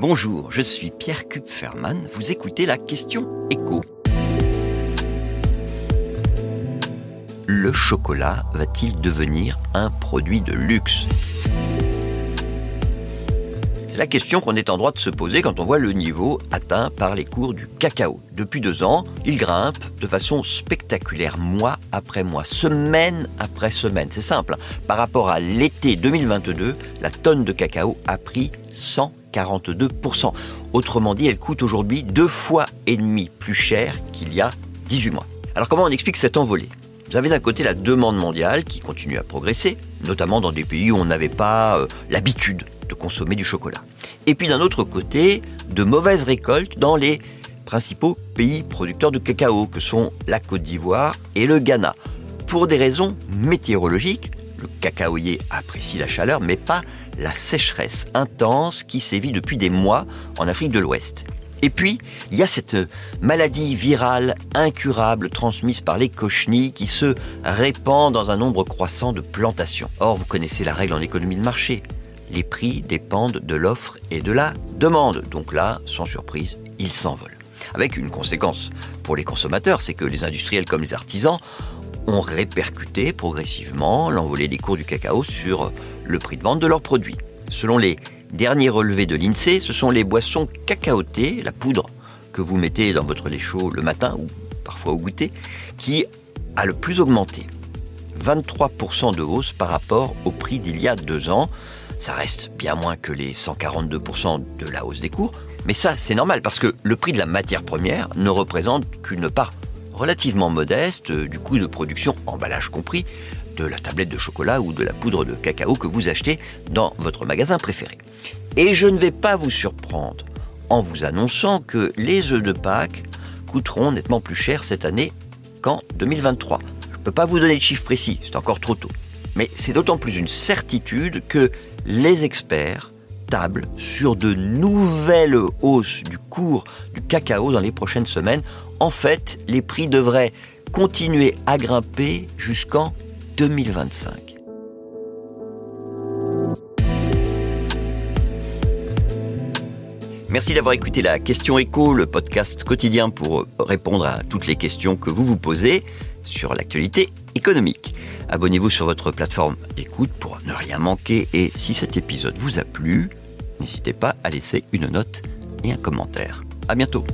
Bonjour, je suis Pierre Kupferman. Vous écoutez la question écho. Le chocolat va-t-il devenir un produit de luxe? C'est la question qu'on est en droit de se poser quand on voit le niveau atteint par les cours du cacao. Depuis deux ans, il grimpe de façon spectaculaire, mois après mois, semaine après semaine. C'est simple, hein. par rapport à l'été 2022, la tonne de cacao a pris 100 42%. Autrement dit, elle coûte aujourd'hui deux fois et demi plus cher qu'il y a 18 mois. Alors comment on explique cette envolée? Vous avez d'un côté la demande mondiale qui continue à progresser, notamment dans des pays où on n'avait pas euh, l'habitude de consommer du chocolat. Et puis d'un autre côté, de mauvaises récoltes dans les principaux pays producteurs de cacao que sont la Côte d'Ivoire et le Ghana. Pour des raisons météorologiques, le cacaoyer apprécie la chaleur, mais pas la sécheresse intense qui sévit depuis des mois en Afrique de l'Ouest. Et puis, il y a cette maladie virale incurable transmise par les cochenilles qui se répand dans un nombre croissant de plantations. Or, vous connaissez la règle en économie de marché. Les prix dépendent de l'offre et de la demande. Donc là, sans surprise, ils s'envolent. Avec une conséquence pour les consommateurs, c'est que les industriels comme les artisans ont répercuté progressivement l'envolée des cours du cacao sur le prix de vente de leurs produits. Selon les derniers relevés de l'INSEE, ce sont les boissons cacaotées, la poudre que vous mettez dans votre lait chaud le matin ou parfois au goûter, qui a le plus augmenté. 23% de hausse par rapport au prix d'il y a deux ans. Ça reste bien moins que les 142% de la hausse des cours, mais ça c'est normal parce que le prix de la matière première ne représente qu'une part relativement modeste euh, du coût de production, emballage compris, de la tablette de chocolat ou de la poudre de cacao que vous achetez dans votre magasin préféré. Et je ne vais pas vous surprendre en vous annonçant que les œufs de Pâques coûteront nettement plus cher cette année qu'en 2023. Je ne peux pas vous donner de chiffres précis, c'est encore trop tôt. Mais c'est d'autant plus une certitude que les experts sur de nouvelles hausses du cours du cacao dans les prochaines semaines en fait, les prix devraient continuer à grimper jusqu'en 2025. Merci d'avoir écouté la question écho, le podcast quotidien pour répondre à toutes les questions que vous vous posez sur l'actualité économique. Abonnez-vous sur votre plateforme d'écoute pour ne rien manquer et si cet épisode vous a plu, n'hésitez pas à laisser une note et un commentaire. À bientôt.